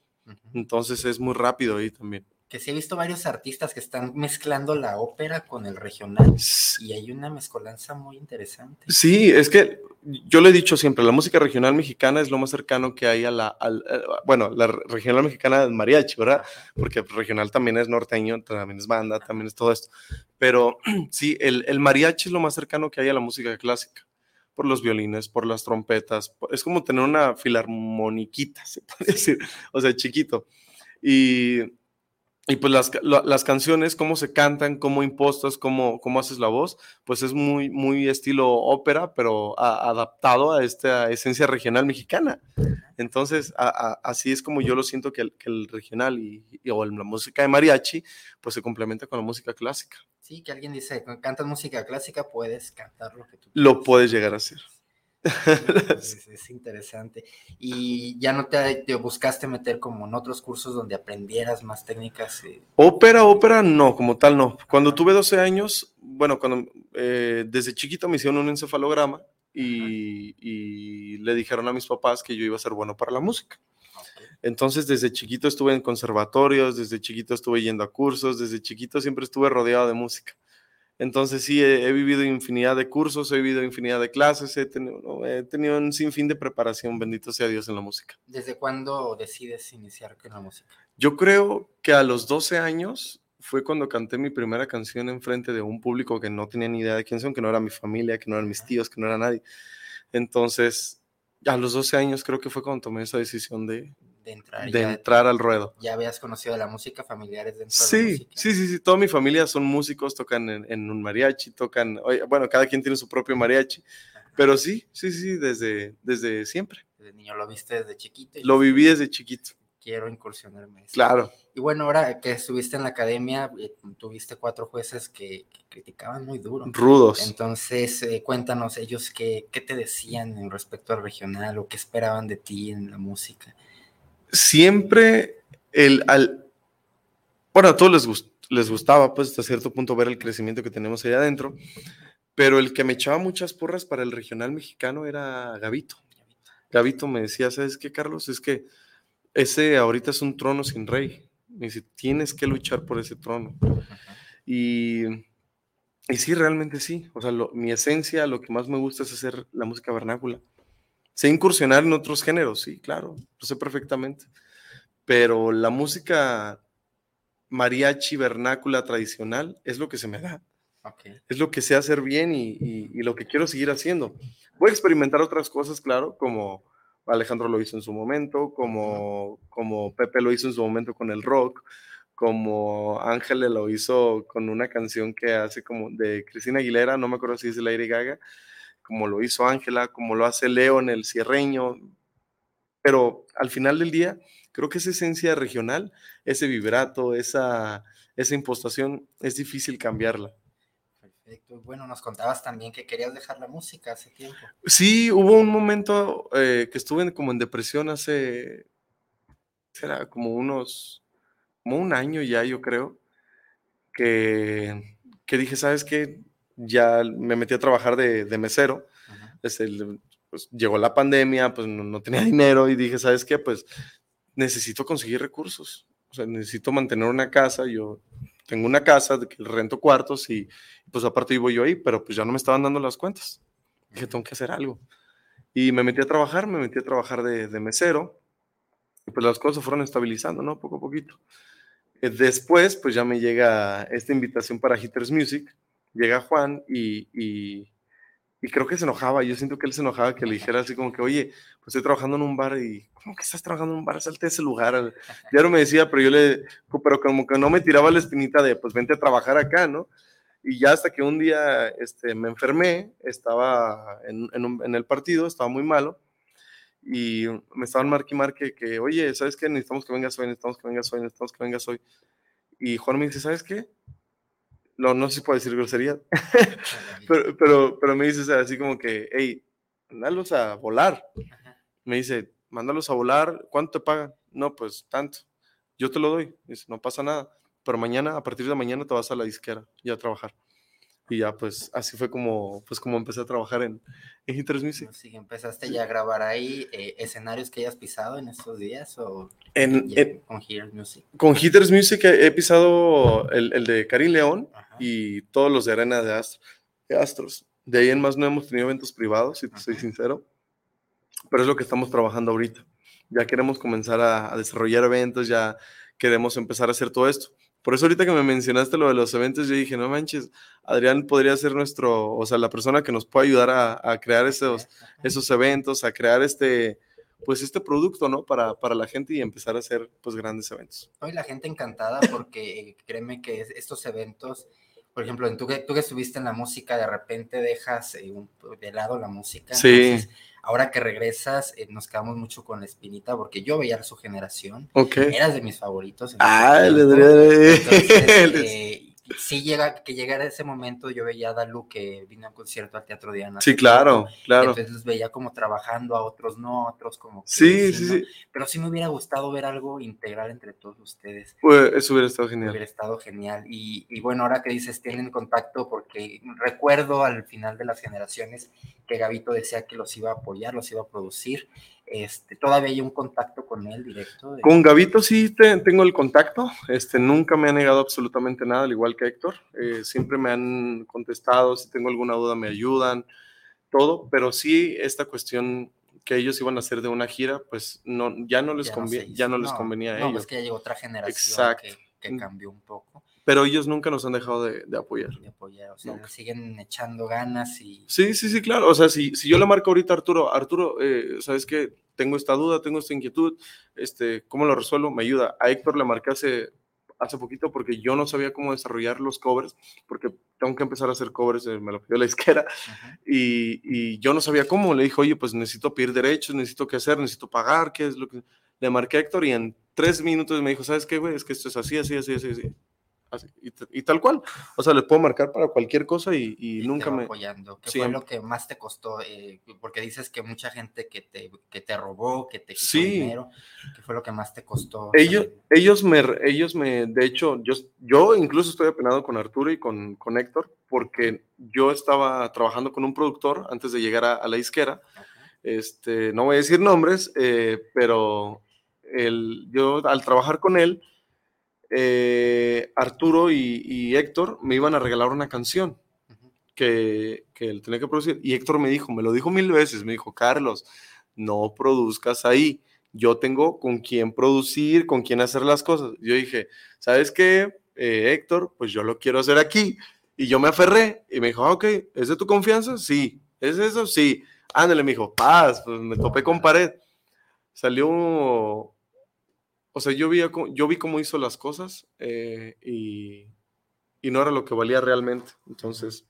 Entonces es muy rápido ahí también. Que sí he visto varios artistas que están mezclando la ópera con el regional y hay una mezcolanza muy interesante. Sí, es que yo le he dicho siempre, la música regional mexicana es lo más cercano que hay a la, eh, bueno, la re- regional mexicana es mariachi, ¿verdad? Porque regional también es norteño, también es banda, también es todo esto. Pero sí, el, el mariachi es lo más cercano que hay a la música clásica, por los violines, por las trompetas, es como tener una filarmoniquita, se puede decir, o sea, chiquito. Y, y pues las, las canciones, cómo se cantan, cómo impostas, cómo, cómo haces la voz, pues es muy, muy estilo ópera, pero a- adaptado a esta esencia regional mexicana. Entonces, a- a- así es como yo lo siento que el, que el regional y, y- o la música de mariachi, pues se complementa con la música clásica. Sí, que alguien dice, cantas música clásica, puedes cantar lo que tú Lo puedes llegar a hacer. Es, es interesante. Y ya no te, te buscaste meter como en otros cursos donde aprendieras más técnicas. eh, Ópera, ópera, no, como tal no. Cuando tuve 12 años, bueno, cuando eh, desde chiquito me hicieron un encefalograma y, y le dijeron a mis papás que yo iba a ser bueno para la música. Entonces, desde chiquito estuve en conservatorios, desde chiquito estuve yendo a cursos, desde chiquito siempre estuve rodeado de música. Entonces, sí, he, he vivido infinidad de cursos, he vivido infinidad de clases, he tenido, he tenido un sinfín de preparación, bendito sea Dios en la música. ¿Desde cuándo decides iniciar con la música? Yo creo que a los 12 años fue cuando canté mi primera canción en frente de un público que no tenía ni idea de quién son, que no era mi familia, que no eran mis tíos, que no era nadie. Entonces, a los 12 años creo que fue cuando tomé esa decisión de, De entrar. de ya, entrar al ruedo. ya habías conocido la música, familiares dentro de la Sí, música. sí, sí, sí, toda mi familia son músicos, tocan en, en un mariachi, tocan, bueno, cada quien tiene su propio mariachi, pero sí, sí, sí, desde, desde siempre. Desde niño lo viste desde chiquito. Lo viví desde chiquito. Quiero incursionarme. en esto". Claro. Y bueno, ahora que estuviste en la academia, eh, tuviste cuatro jueces que, que criticaban muy duro. Rudos. Entonces, eh, cuéntanos ellos qué, qué te decían en respecto al regional o qué esperaban de ti en la música. Siempre el al bueno, a todos les, gust- les gustaba pues hasta cierto punto ver el crecimiento que tenemos ahí adentro, pero el que me echaba muchas porras para el regional mexicano era Gavito. Gavito me decía, ¿sabes qué, Carlos? Es que ese ahorita es un trono sin rey. Me dice, tienes que luchar por ese trono. Y, y sí, realmente sí. O sea, lo- mi esencia, lo que más me gusta es hacer la música vernácula. Sé incursionar en otros géneros, sí, claro, lo sé perfectamente. Pero la música mariachi vernácula tradicional es lo que se me da. Es lo que sé hacer bien y, y- y lo que quiero seguir haciendo. Voy a experimentar otras cosas, claro, como Alejandro lo hizo en su momento, como, como Pepe lo hizo en su momento con el rock, como Ángel lo hizo con una canción que hace como de Cristina Aguilera, no me acuerdo si es de Lady Gaga, como lo hizo Ángela, como lo hace Leo en el cierreño, pero al final del día, creo que esa esencia regional, ese vibrato, esa, esa impostación, es difícil cambiarla. Perfecto. Bueno, nos contabas también que querías dejar la música hace tiempo. Sí, hubo un momento eh, que estuve como en depresión hace, será como unos, como un año ya, yo creo, que, que dije, ¿sabes qué? Ya me metí a trabajar de, de mesero. Es el, pues, llegó la pandemia, pues no, no, tenía dinero y dije, ¿sabes qué? Pues necesito conseguir recursos. O sea, necesito mantener una casa. Yo tengo una casa de que rento cuartos y pues aparte vivo yo ahí, pero pues ya no me estaban dando las cuentas. Dije, tengo que hacer algo. Y me metí a trabajar, me metí a trabajar de, de mesero. Y pues las cosas fueron estabilizando, ¿no? Poco a poquito. Eh, después, pues ya me llega esta invitación para Hitters Music. Llega Juan y, y y creo que se enojaba, yo siento que él se enojaba que le dijera así como que, oye, pues estoy trabajando en un bar y, ¿cómo que estás trabajando en un bar? Salte de ese lugar. Ya no me decía, pero yo le, pero como que no me tiraba la espinita de, pues vente a trabajar acá, ¿no? Y ya hasta que un día este, me enfermé, estaba en, en, un, en el partido, estaba muy malo, y me estaban marque y marque que, oye, ¿sabes qué? Necesitamos que vengas hoy, necesitamos que vengas hoy, necesitamos que vengas hoy. Y Juan me dice, ¿sabes qué? No, no sé si puedo decir grosería, pero, pero, pero, me dice así como que, hey, mándalos a volar. Me dice, mándalos a volar, ¿cuánto te pagan? No, pues tanto. Yo te lo doy. Dice, no pasa nada. Pero mañana, a partir de mañana, te vas a la disquera y a trabajar. Y ya, pues, así fue como, pues, como empecé a trabajar en, en Hitters Music. Sí, ¿Empezaste ya a grabar ahí eh, escenarios que hayas pisado en estos días? O en, en, con Hitters Music? Con Hitters Music he, he pisado el, el, de Karim León Ajá. y todos los de Arena de, Astro, de, Astros. De ahí en más no hemos tenido eventos privados, si te Ajá. soy sincero. Pero es lo que estamos trabajando ahorita. Ya queremos comenzar a, a desarrollar eventos, ya queremos empezar a hacer todo esto. Por eso ahorita que me mencionaste lo de los eventos, yo dije, no manches, Adrián podría ser nuestro, o sea, la persona que nos puede ayudar a, a crear esos, esos eventos, a crear este, pues este producto, ¿no? Para, para la gente y empezar a hacer, pues, grandes eventos. Hoy la gente encantada porque créeme que estos eventos, por ejemplo, tú que, tú que estuviste en la música, de repente dejas eh, un, de lado la música. Sí. Entonces, ahora que regresas, eh, nos quedamos mucho con la espinita porque yo veía su generación. Ok. Eras de mis favoritos. Ah, le diría. Entonces, eh, sí llega, que llegara ese momento, yo veía a Dalu que vino a un concierto al Teatro Diana. Sí, claro, poco, claro. Entonces los veía como trabajando, a otros no, a otros como... Que, sí, sí, sí, Pero sí me hubiera gustado ver algo integral entre todos ustedes. Pues eso hubiera estado genial. Hubiera estado genial. Y, y bueno, ahora que dices, tienen contacto, porque recuerdo al final de las generaciones que Gavito decía que los iba a apoyar, los iba a producir. Este, todavía hay un contacto con él directo. De... Con Gavito sí te, tengo el contacto, este, nunca me ha negado absolutamente nada, al igual que Héctor, eh, siempre me han contestado, si tengo alguna duda me ayudan, todo, pero sí esta cuestión que ellos iban a hacer de una gira, pues no, ya no les, ya convi no ya no les convenía a no, ellos. No, es que ya llegó otra generación Exacto. Que, que cambió un poco pero ellos nunca nos han dejado de, de apoyar. De apoyar, o sea, nunca. siguen echando ganas y... Sí, sí, sí, claro, o sea, si, si yo le marco ahorita a Arturo, Arturo, eh, ¿sabes qué? Tengo esta duda, tengo esta inquietud, este, ¿cómo lo resuelvo? Me ayuda. A Héctor le marqué hace, hace poquito porque yo no sabía cómo desarrollar los covers, porque tengo que empezar a hacer covers, eh, me lo pidió la izquierda, y, y, yo no sabía cómo, le dijo, oye, pues necesito pedir derechos, necesito qué hacer, necesito pagar, qué es lo que... Le marqué a Héctor y en tres minutos me dijo, ¿sabes qué, güey? Es que esto es así, así, así, así, así. Así, y, y, tal cual. O sea, les puedo marcar para cualquier cosa y, y, y nunca me. apoyando. ¿Qué fue lo que más te costó? Eh, porque dices que mucha gente que te, que te robó, que te quitó sí. dinero. ¿Qué fue lo que más te costó? Ellos, ellos, me, ellos me, de hecho, yo, yo incluso estoy apenado con Arturo y con, con Héctor, porque yo estaba trabajando con un productor antes de llegar a, a la isquera. Este, no voy a decir nombres, eh, pero el, yo al trabajar con él eh, Arturo y, Héctor me iban a regalar una canción que, él tenía que producir. Y Héctor me dijo, me lo dijo mil veces, me dijo, Carlos, no produzcas ahí. Yo tengo con quién producir, con quién hacer las cosas. Yo dije, ¿sabes qué, eh, Héctor? Pues yo lo quiero hacer aquí. Y yo me aferré y me dijo, ah, ok, ¿es de tu confianza? Sí. ¿Es eso? Sí. Ándale, me dijo, paz, pues me topé con pared. Salió, o sea, yo vi, yo vi cómo hizo las cosas eh, y, y no era lo que valía realmente. Entonces,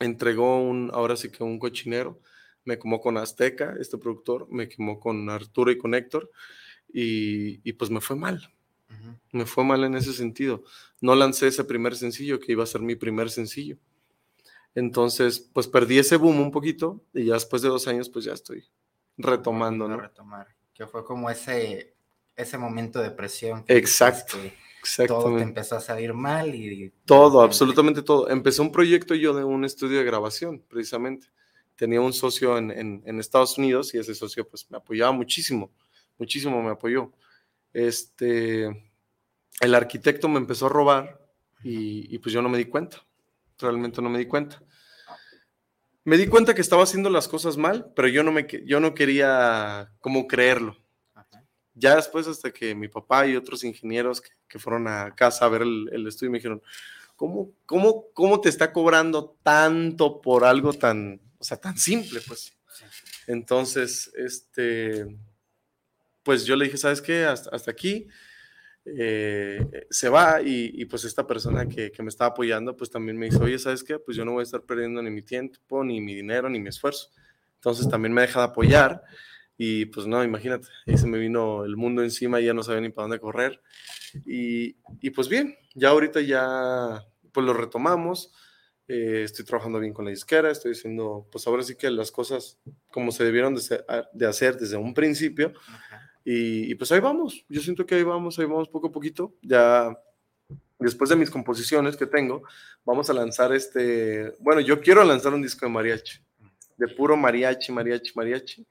entregó un, ahora sí que un cochinero, me quemó con Azteca, este productor, me quemó con Arturo y con Héctor, y, y pues me fue mal. Me fue mal en ese sentido. No lancé ese primer sencillo que iba a ser mi primer sencillo. Entonces, pues perdí ese boom un poquito y ya después de dos años, pues ya estoy retomando, ¿no? retomar, que fue como ese, ese momento de presión. que Exacto, que Todo te empezó a salir mal y Todo, absolutamente todo. Empecé un proyecto yo de un estudio de grabación, precisamente. Tenía un socio en, en- en Estados Unidos y ese socio pues me apoyaba muchísimo, muchísimo me apoyó. Este, el arquitecto me empezó a robar y, y, pues yo no me di cuenta, realmente no me di cuenta. Me di cuenta que estaba haciendo las cosas mal, pero yo no, me, yo no quería como creerlo. Ya después, hasta que mi papá y otros ingenieros que, que fueron a casa a ver el, el estudio me dijeron, ¿cómo, cómo, ¿cómo te está cobrando tanto por algo tan, o sea, tan simple, pues? Entonces, este, pues yo le dije, ¿sabes qué? Hasta, hasta aquí eh, se va y, y, pues esta persona que, que me estaba apoyando, pues también me dice, oye, ¿sabes qué? Pues yo no voy a estar perdiendo ni mi tiempo, ni mi dinero, ni mi esfuerzo. Entonces también me deja de apoyar y pues no, imagínate, ahí se me vino el mundo encima y ya no sabía ni para dónde correr. Y, y pues bien, ya ahorita ya pues lo retomamos. Eh, estoy trabajando bien con la disquera, estoy haciendo, pues ahora sí que las cosas como se debieron de, ser- de hacer desde un principio. Y, y pues ahí vamos, yo siento que ahí vamos, ahí vamos poco a poquito. Ya después de mis composiciones que tengo, vamos a lanzar este, bueno, yo quiero lanzar un disco de mariachi, de puro mariachi, mariachi, mariachi.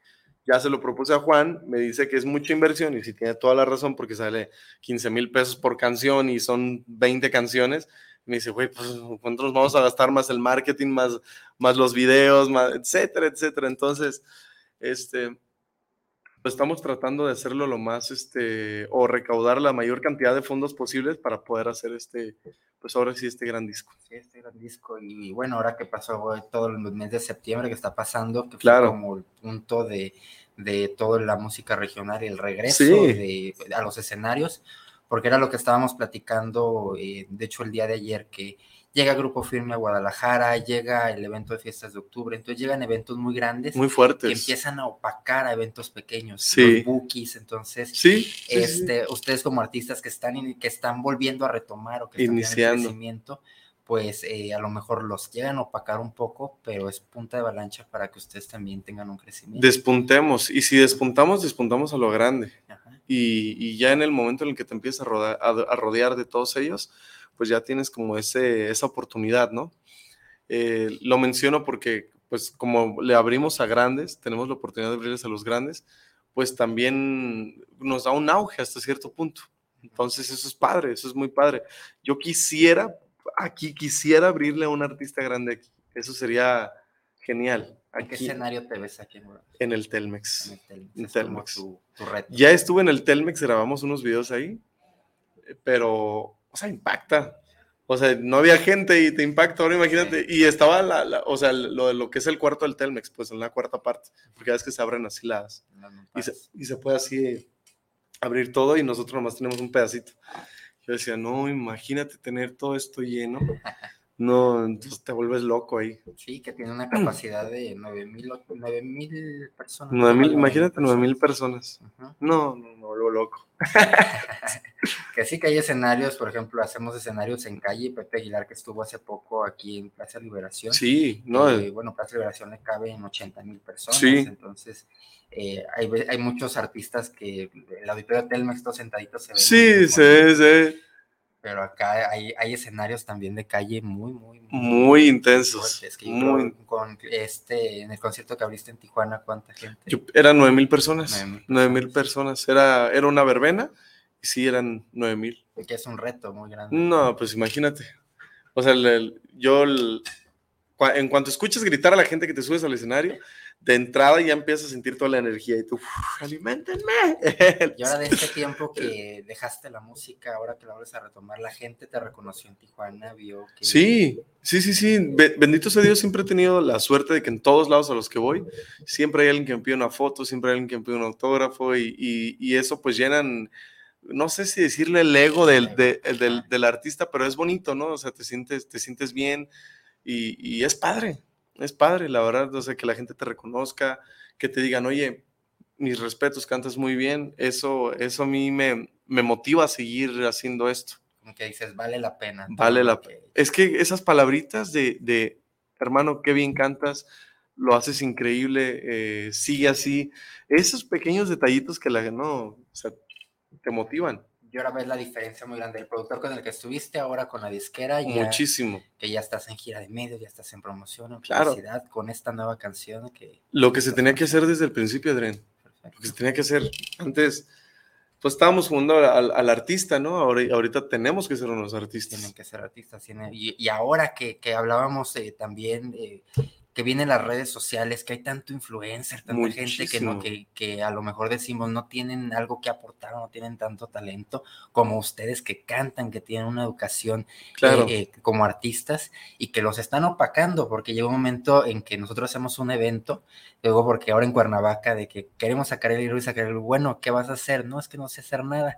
Ya se lo propuse a Juan, me dice que es mucha inversión y si tiene toda la razón porque sale 15 mil pesos por canción y son 20 canciones. Me dice, güey, pues ¿cuánto nos vamos a gastar más el marketing, más, más los videos, más, etcétera, etcétera? Entonces, este, pues estamos tratando de hacerlo lo más, este, o recaudar la mayor cantidad de fondos posibles para poder hacer este, pues ahora sí, este gran disco. Sí, este gran disco. Y bueno, ahora que pasó güey, todo el mes de septiembre que está pasando, que Claro. fue como el punto de, de toda la música regional y el regreso Sí. de, a los escenarios, porque era lo que estábamos platicando, eh, de hecho, el día de ayer, que llega Grupo Firme a Guadalajara, llega el evento de fiestas de octubre, entonces llegan eventos muy grandes. Muy fuertes. Que empiezan a opacar a eventos pequeños, Sí. los bookies, entonces, Sí, sí, sí, este, ustedes como artistas que están, in- que están volviendo a retomar o que están ya en Iniciando. crecimiento, pues eh, a lo mejor los llegan a opacar un poco, pero es punta de avalancha para que ustedes también tengan un crecimiento. Despuntemos. Y si despuntamos, despuntamos a lo grande. Y, y ya en el momento en el que te empiezas a, roda- a, a rodear de todos ellos, pues ya tienes como ese, esa oportunidad, ¿no? Eh, lo menciono porque, pues como le abrimos a grandes, tenemos la oportunidad de abrirles a los grandes, pues también nos da un auge hasta cierto punto. Entonces eso es padre, eso es muy padre. Yo quisiera, aquí quisiera abrirle a un artista grande aquí. Eso sería genial. ¿En qué Aquí- escenario te ves aquí en el Telmex. En el Telmex, En es Telmex. tu- tu reto. Ya estuve en el Telmex, grabamos unos videos ahí, eh, pero, o sea, impacta. O sea, no había gente y te impacta, ahora imagínate. Y estaba, la, la- o sea, lo, de lo que es el cuarto del Telmex, pues en la cuarta parte, porque ya es que se abren así las... Y se, y se puede así abrir todo y nosotros nomás tenemos un pedacito. Yo decía, no, imagínate tener todo esto lleno. No, entonces te vuelves loco ahí. Sí, que tiene una capacidad de 9000 mil personas. Nueve mil, Nueve imagínate, nueve mil personas. No, no, no, me vuelvo loco. Que sí que hay escenarios, por ejemplo, hacemos escenarios en calle, Pepe Aguilar que estuvo hace poco aquí en Plaza Liberación. Sí, no, Eh, eh. bueno, Plaza Liberación le cabe en 80 mil personas, Sí. entonces eh, hay, hay muchos artistas que el auditorio Telmex, todos sentaditos se ven. Sí, sí, sí. Pero acá hay, hay escenarios también de calle muy, muy, Muy intensos. fuertes, que Muy- creo con este, en el concierto que abriste en Tijuana, ¿cuánta gente? Yo- eran nueve mil personas. Nueve mil personas. Era, era una verbena y sí eran nueve mil. Que es un reto muy grande. No, pues imagínate. O sea, el- el- yo el- en cuanto escuchas gritar a la gente que te subes al escenario, de entrada ya empiezas a sentir toda la energía y tú, "Uf, aliméntenme. Y ahora de este tiempo que dejaste la música, ahora que la vuelves a retomar, la gente te reconoció en Tijuana, vio que... Sí, sí, sí, sí. Be- bendito sea Dios, siempre he tenido la suerte de que en todos lados a los que voy, siempre hay alguien que me pide una foto, siempre hay alguien que me pide un autógrafo y, y- y eso pues llenan, no sé si decirle el ego del, de- del, del artista, pero es bonito, ¿no? O sea, te sientes, te sientes bien y, y es padre, es padre, la verdad, o sea, que la gente te reconozca, que te digan, oye, mis respetos, cantas muy bien, eso, eso a mí me, me motiva a seguir haciendo esto. Como que dices, vale la pena. Vale la pena. Es que esas palabritas de, de, hermano, qué bien cantas, lo haces increíble, eh, sigue así. Esos pequeños detallitos que la no, o sea, te motivan Y ahora ves la diferencia muy grande. El productor con el que estuviste, ahora con la disquera, ya- muchísimo. que ya estás en gira de medios, ya estás en promoción, en Claro. publicidad, con esta nueva canción que... Lo que se tenía que hacer desde el principio, Adrián. Lo que se tenía que hacer antes, pues estábamos jugando al, al artista, ¿no? Ahora, ahorita tenemos que ser unos artistas. tienen que ser artistas. tienen- y, y ahora que, que hablábamos eh, también eh, que vienen las redes sociales, que hay tanto influencer, tanta gente que, no, que, que a lo mejor decimos no tienen algo que aportar, no tienen tanto talento como ustedes que cantan, que tienen una educación Claro. eh, eh, como artistas y que los están opacando, porque llega un momento en que nosotros hacemos un evento, luego porque ahora en Cuernavaca, de que queremos sacar el libro y sacar el, bueno, ¿qué vas a hacer? No, es que no sé hacer nada.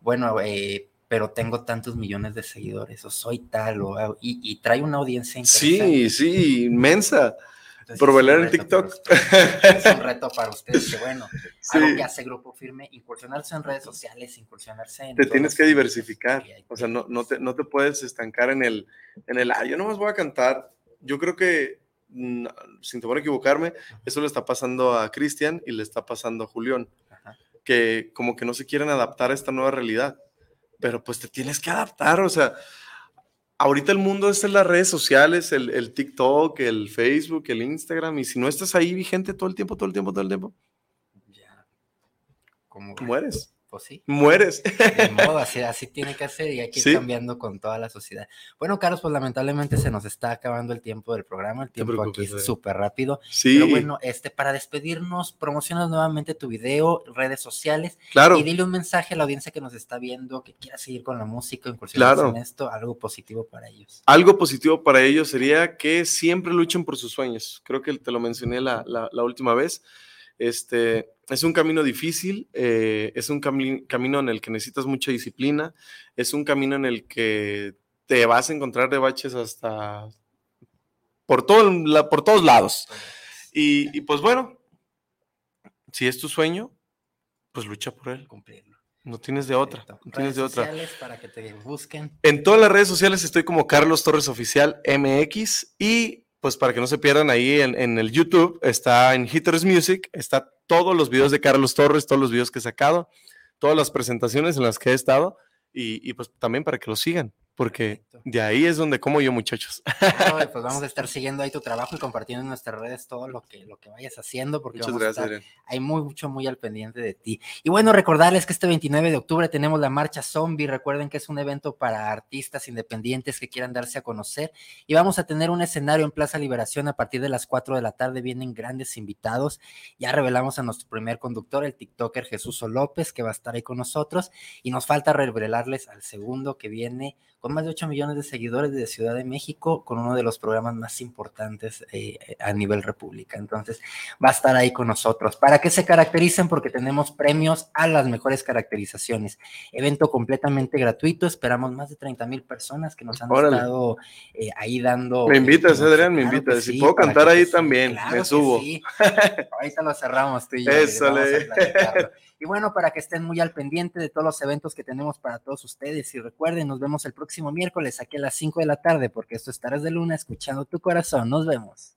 Bueno, eh, pero tengo tantos millones de seguidores, o soy tal, o, y, y trae una audiencia. Sí, sí, inmensa. Entonces, Por bailar en TikTok. ustedes. Es un reto para ustedes, que bueno, algo Sí. que hace Grupo Firme, incursionarse en redes sociales, incursionarse en... te tienes que diversificar. O sea, no, no, te, no te puedes estancar en el, en el, ah, yo nomás voy a cantar. Yo creo que, mm, sin temor a equivocarme, eso le está pasando a Cristian y le está pasando a Julián, que como que no se quieren adaptar a esta nueva realidad. Pero pues te tienes que adaptar, o sea, ahorita el mundo es en las redes sociales, el, el TikTok, el Facebook, el Instagram, y si no estás ahí vigente todo el tiempo, todo el tiempo, todo el tiempo, Como, mueres. Pues sí. Mueres. De modo, así, así tiene que ser y hay que ir Sí. cambiando con toda la sociedad. Bueno, Carlos, pues lamentablemente se nos está acabando el tiempo del programa, el tiempo aquí es súper rápido. Sí. Pero bueno, este, para despedirnos, promocionas nuevamente tu video, redes sociales. Claro. Y dile un mensaje a la audiencia que nos está viendo, que quiera seguir con la música, incursionar Claro. en esto, algo positivo para ellos. Algo positivo para ellos sería que siempre luchen por sus sueños. Creo que te lo mencioné la, la- la última vez. Este, es un camino difícil, eh, es un cami- camino en el que necesitas mucha disciplina, es un camino en el que te vas a encontrar de baches hasta por, todo, la- por todos lados. Y, y pues bueno, si es tu sueño, pues lucha por él. No tienes de otra. No tienes Redes de otra. sociales para que te busquen. En todas las redes sociales estoy como Carlos Torres Oficial MX y pues para que no se pierdan ahí en, el YouTube está en Hitters Music, está todos los videos de Carlos Torres, todos los videos que he sacado, todas las presentaciones en las que he estado y, y, pues también para que lo sigan, porque de ahí es donde como yo muchachos. Pues vamos a estar siguiendo ahí tu trabajo y compartiendo en nuestras redes todo lo que, lo que vayas haciendo, porque Muchas vamos gracias, a estar hay muy, mucho, muy al pendiente de ti. Y bueno, recordarles que este 29 de octubre tenemos la Marcha Zombie. Recuerden que es un evento para artistas independientes que quieran darse a conocer. Y vamos a tener un escenario en Plaza Liberación a partir de las 4 de la tarde. Vienen grandes invitados. Ya revelamos a nuestro primer conductor, el TikToker Jesús O. López, que va a estar ahí con nosotros. Y nos falta revelarles al segundo que viene con más de 8 millones de seguidores de Ciudad de México, con uno de los programas más importantes eh, a nivel república. Entonces, va a estar ahí con nosotros. ¿Para qué se caracterizan? Porque tenemos premios a las mejores caracterizaciones. Evento completamente gratuito. Esperamos más de 30 mil personas que nos han Órale. estado eh, ahí dando. Me invitas, eh, Adrián, me claro invitas. Si sí, puedo cantar ahí también, claro me subo. sí. Ahorita lo cerramos tú y yo. Eso, Y bueno, para que estén muy al pendiente de todos los eventos que tenemos para todos ustedes. Y recuerden, nos vemos el próximo miércoles aquí a las 5 de la tarde, porque esto es Taras de Luna, escuchando tu corazón. Nos vemos.